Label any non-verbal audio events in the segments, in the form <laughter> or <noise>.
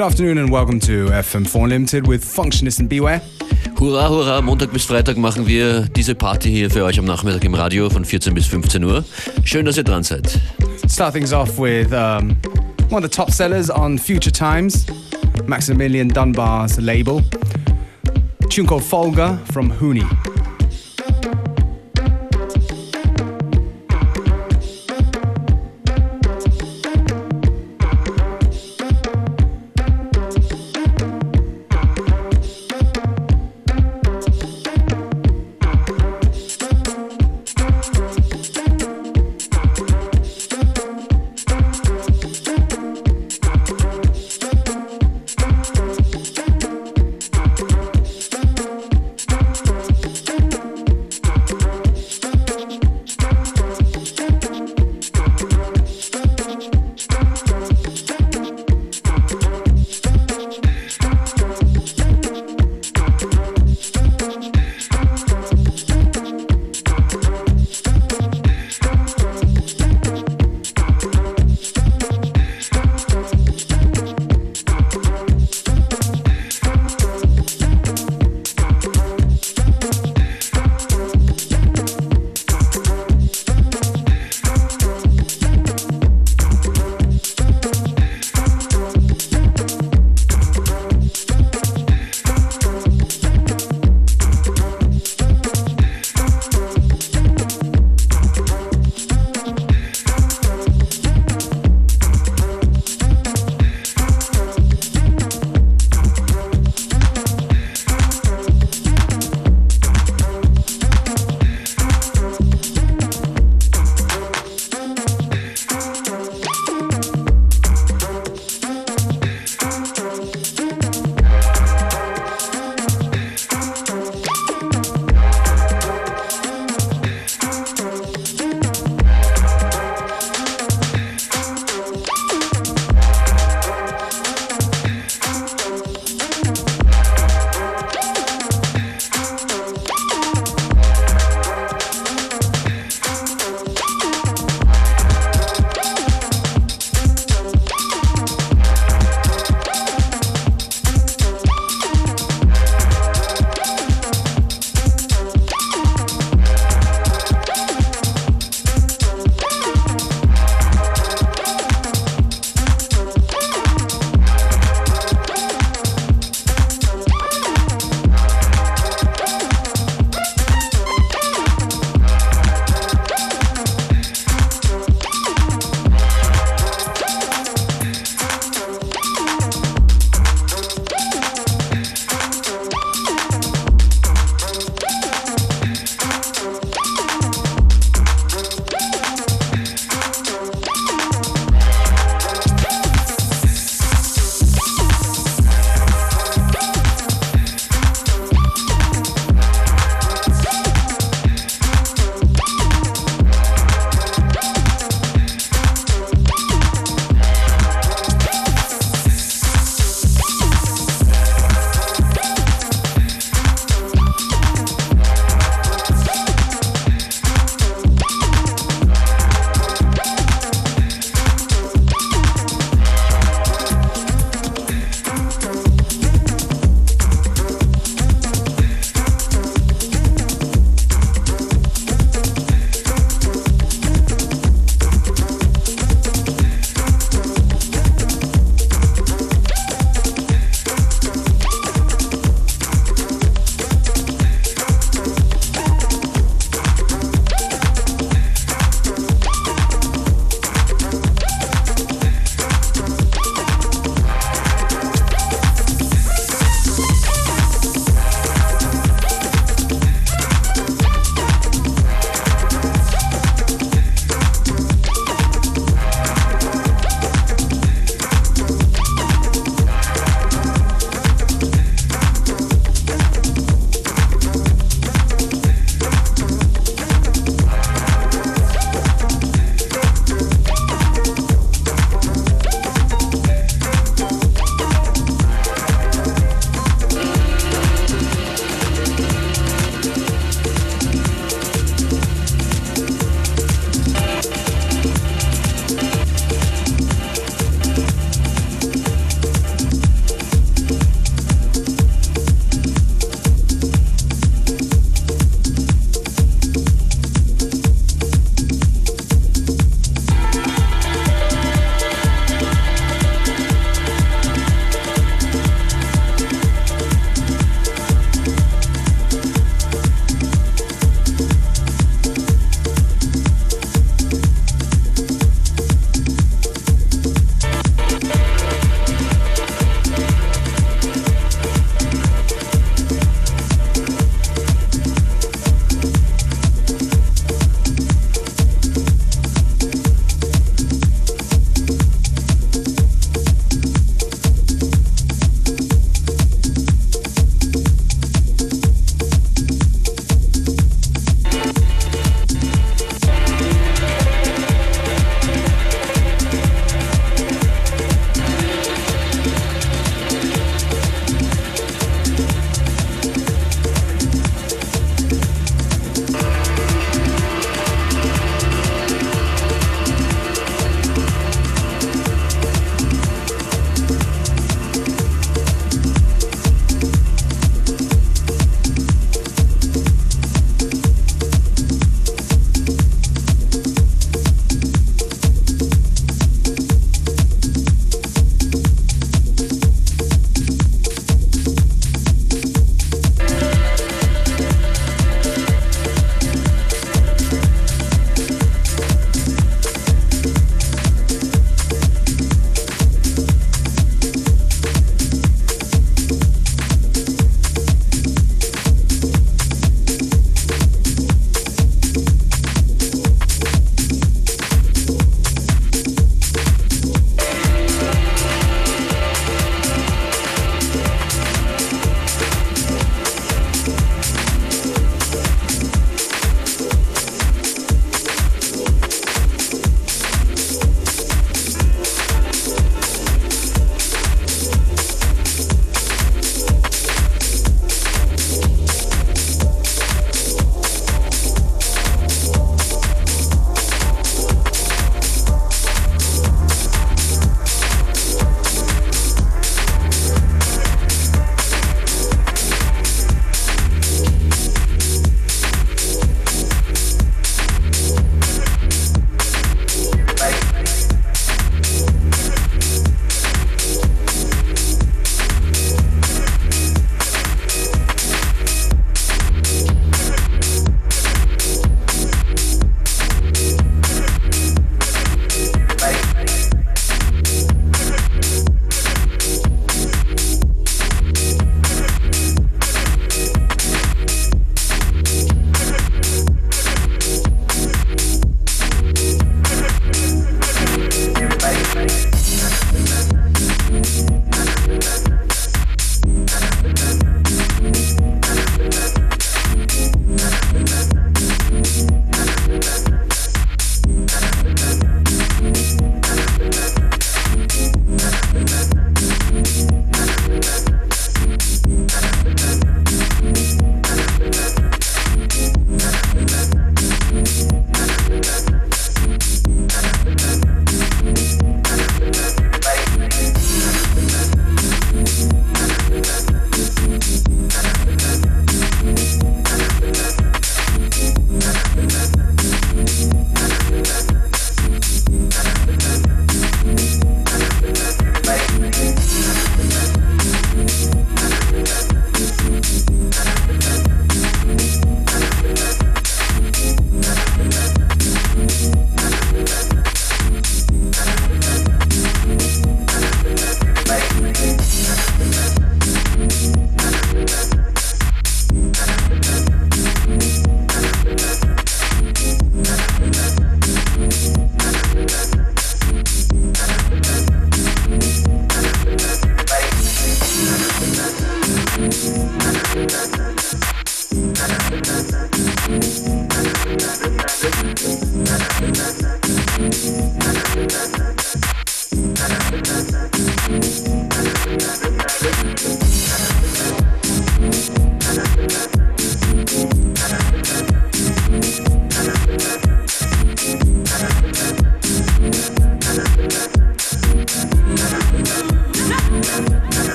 Good afternoon and welcome to FM4 Unlimited with Functionist and Beware. Hurra, hurra, Montag bis Freitag machen wir diese Party hier für euch am Nachmittag im Radio von 14 bis 15 Uhr. Schön, dass ihr dran seid. Start things off with um, one of the top sellers on Future Times, Maximilian Dunbar's label. Tune called Folga from Huni.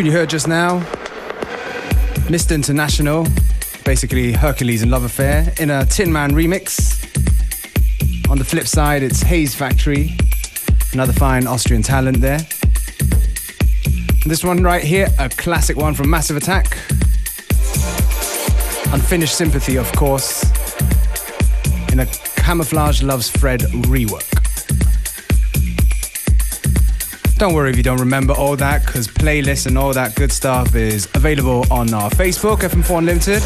Tune you heard just now, Mr. International, basically Hercules and Love Affair, in a Tin Man remix. On the flip side, it's Haze Factory, another fine Austrian talent there. This one right here, a classic one from Massive Attack. Unfinished Sympathy, of course, in a Camouflage Loves Fred rework. Don't worry if you don't remember all that, because playlists and all that good stuff is available on our Facebook, FM4 Unlimited,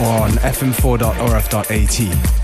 or on fm4.orf.at.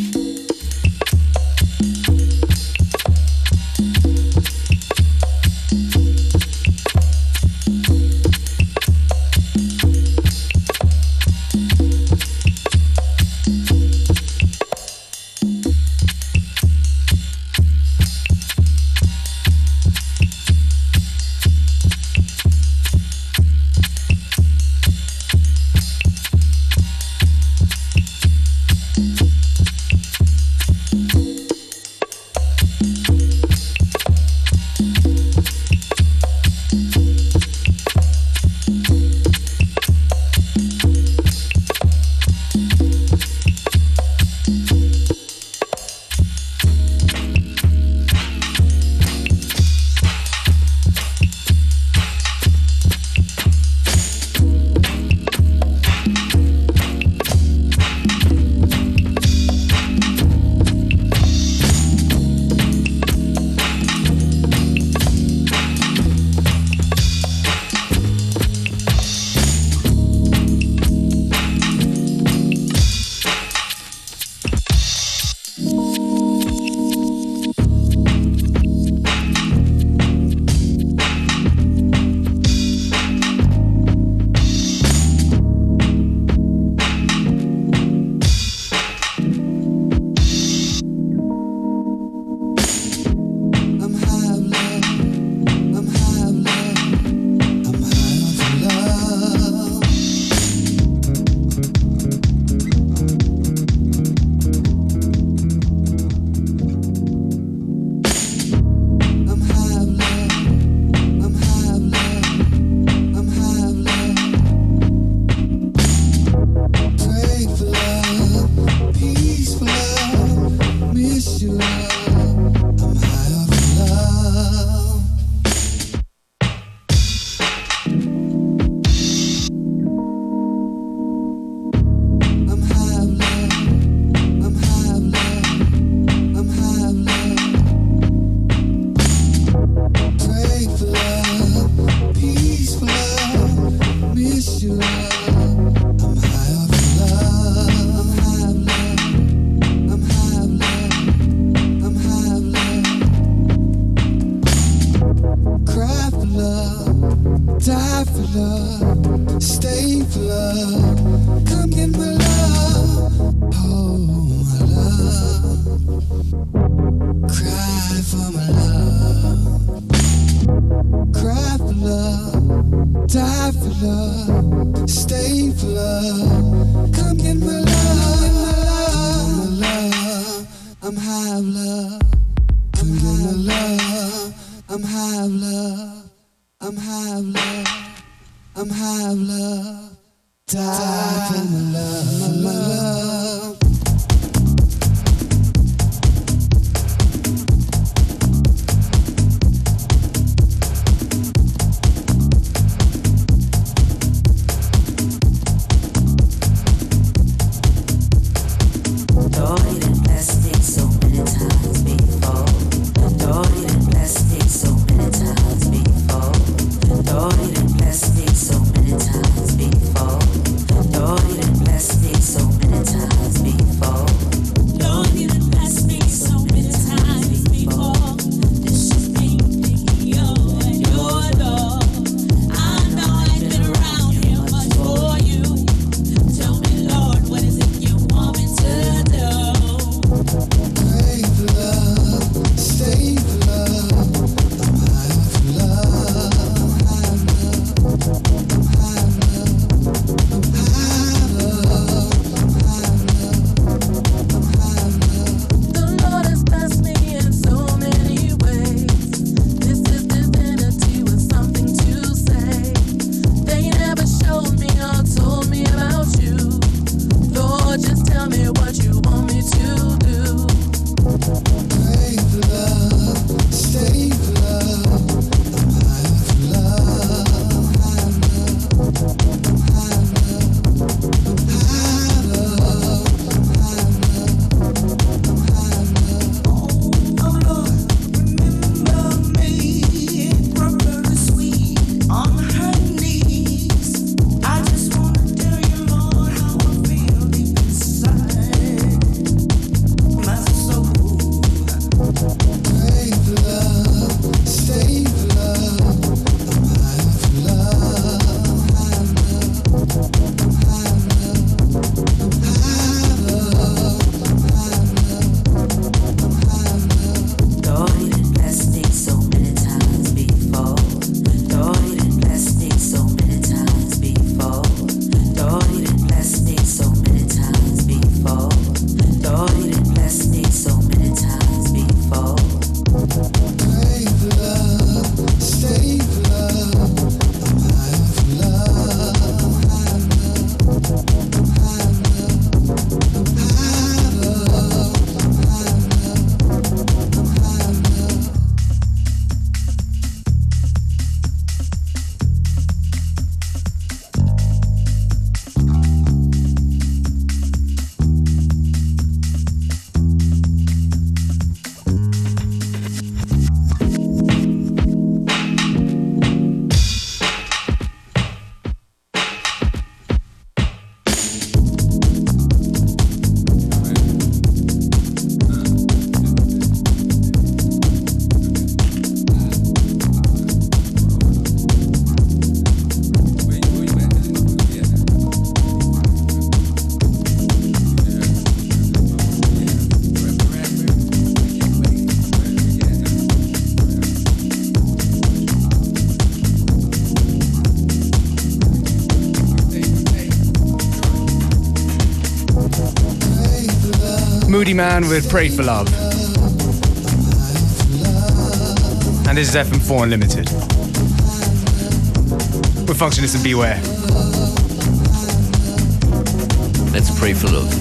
Moodymann with Pray for Love. And this is FM4 Unlimited. With Functionist and Beware. Let's pray for love.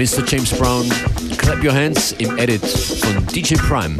Mr. James Brown, Clap Your Hands im Edit von DJ Prime.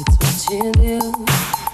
It's what you do.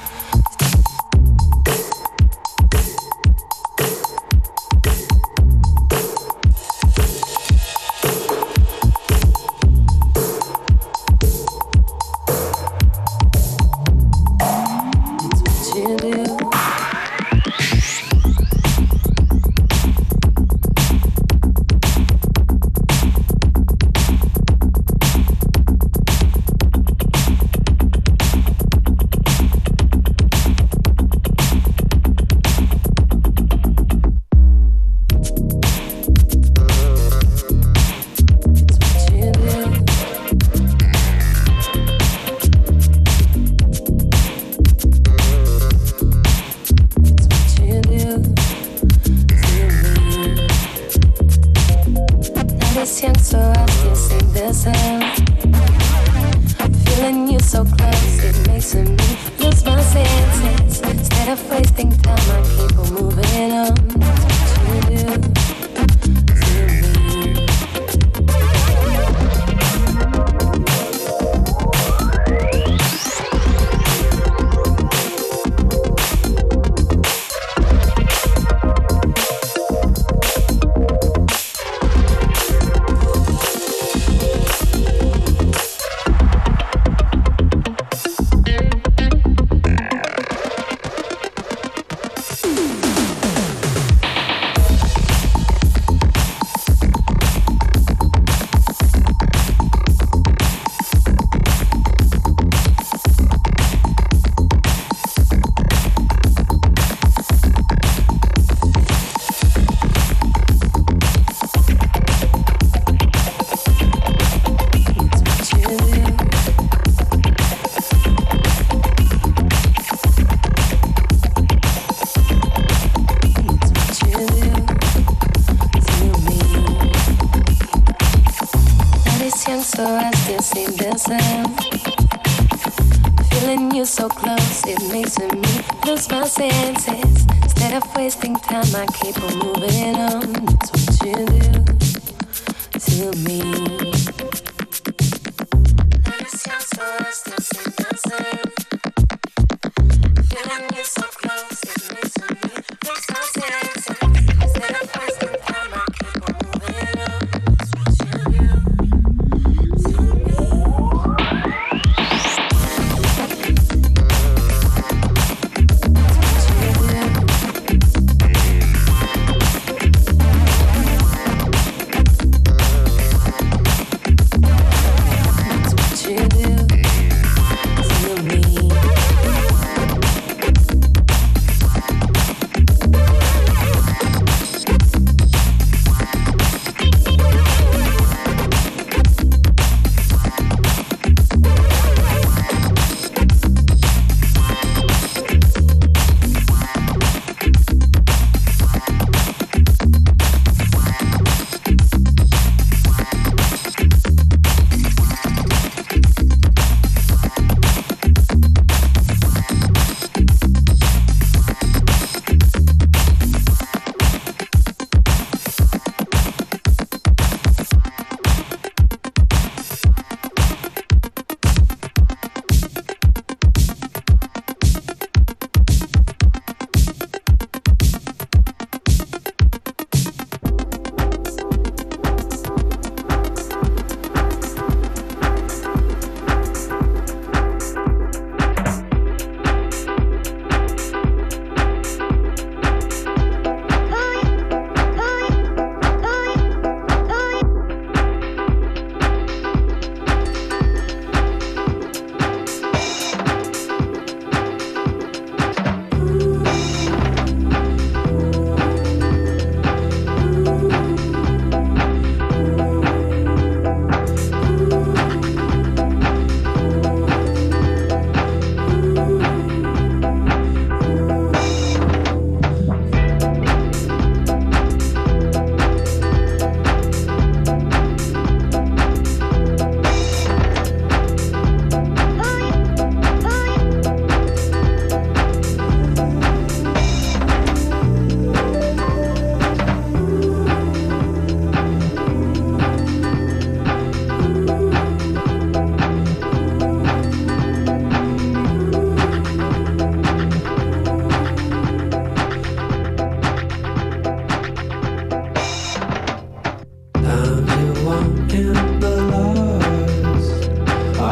wasting time, I keep on moving.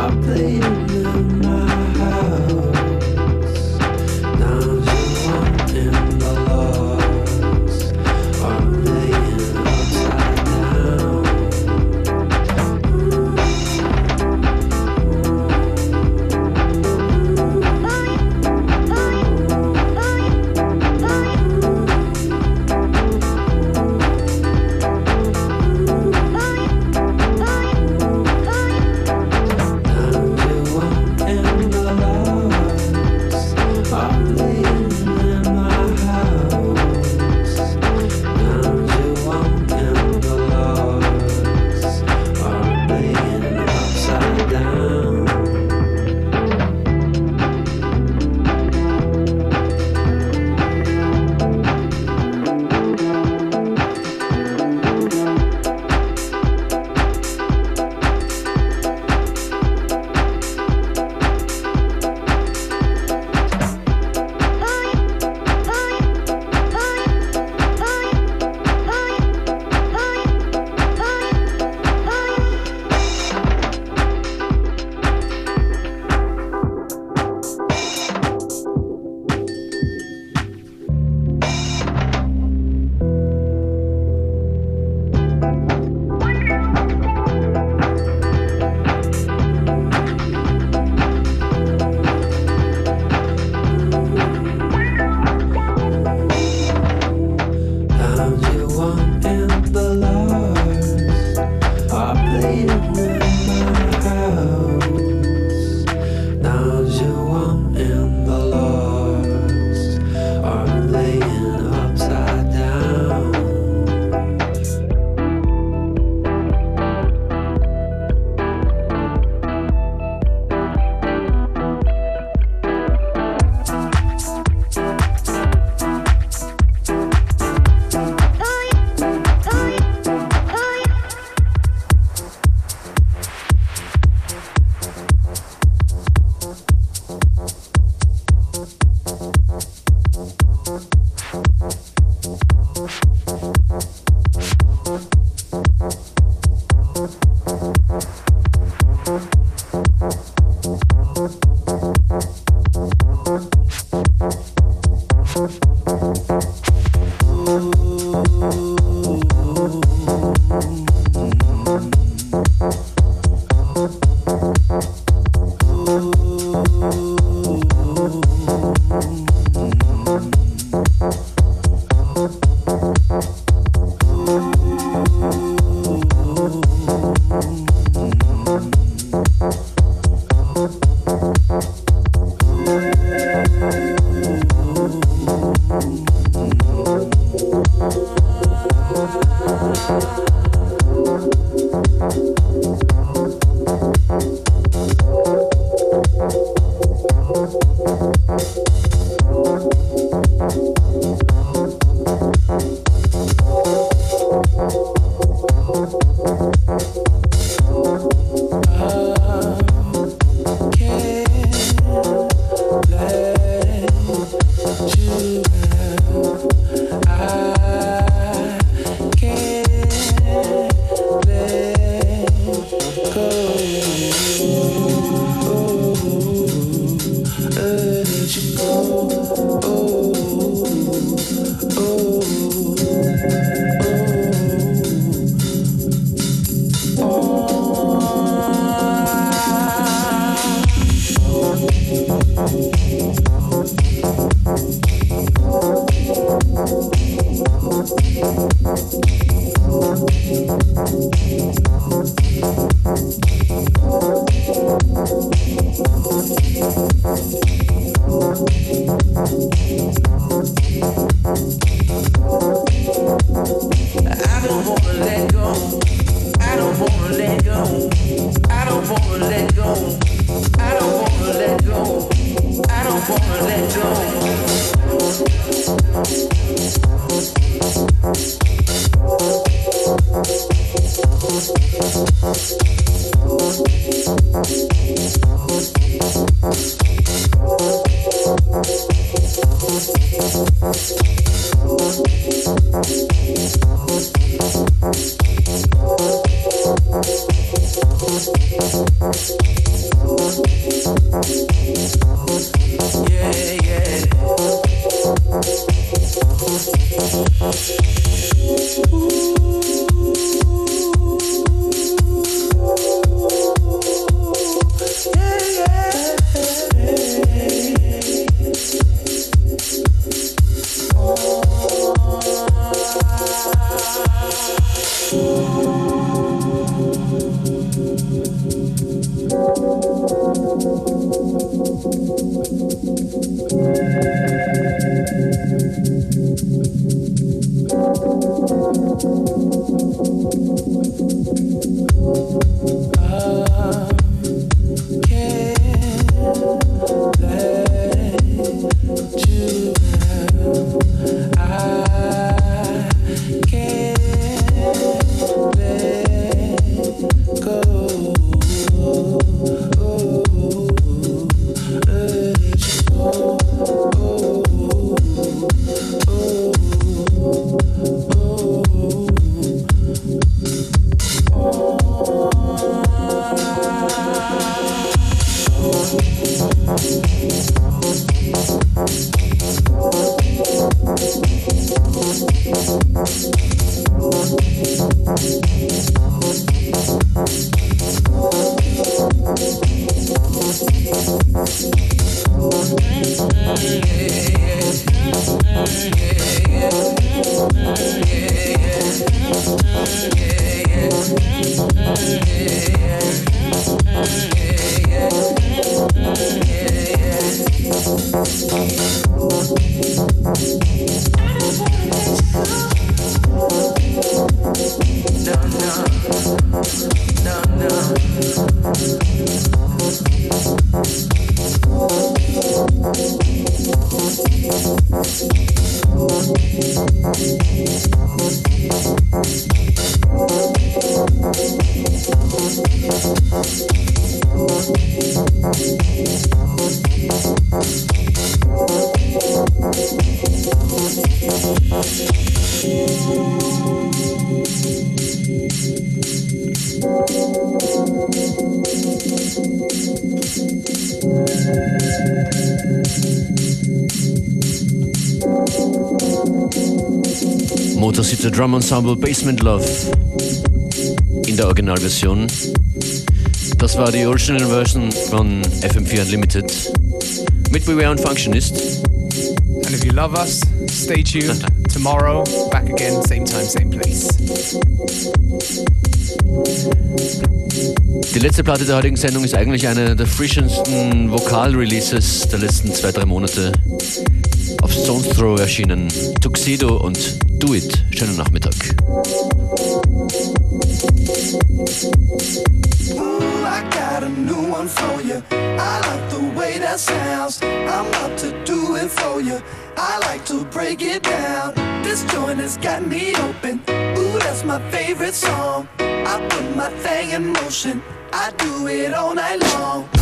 I'm playing Drum Ensemble Basement Love in der Originalversion. Das war die Original Version von FM4 Unlimited mit Beware und Functionist. And if you love us, stay tuned. <laughs> Tomorrow, back again, same time, same place. Die letzte Platte der heutigen Sendung ist eigentlich eine der frischendsten Vokal-Releases der letzten zwei, drei Monate. Auf Stone's Throw erschienen. Tuxedo und Do It. I'm about to do it for you. I like to break it down. This joint has got me open. Ooh, that's my favorite song. I put my thing in motion. I do it all night long.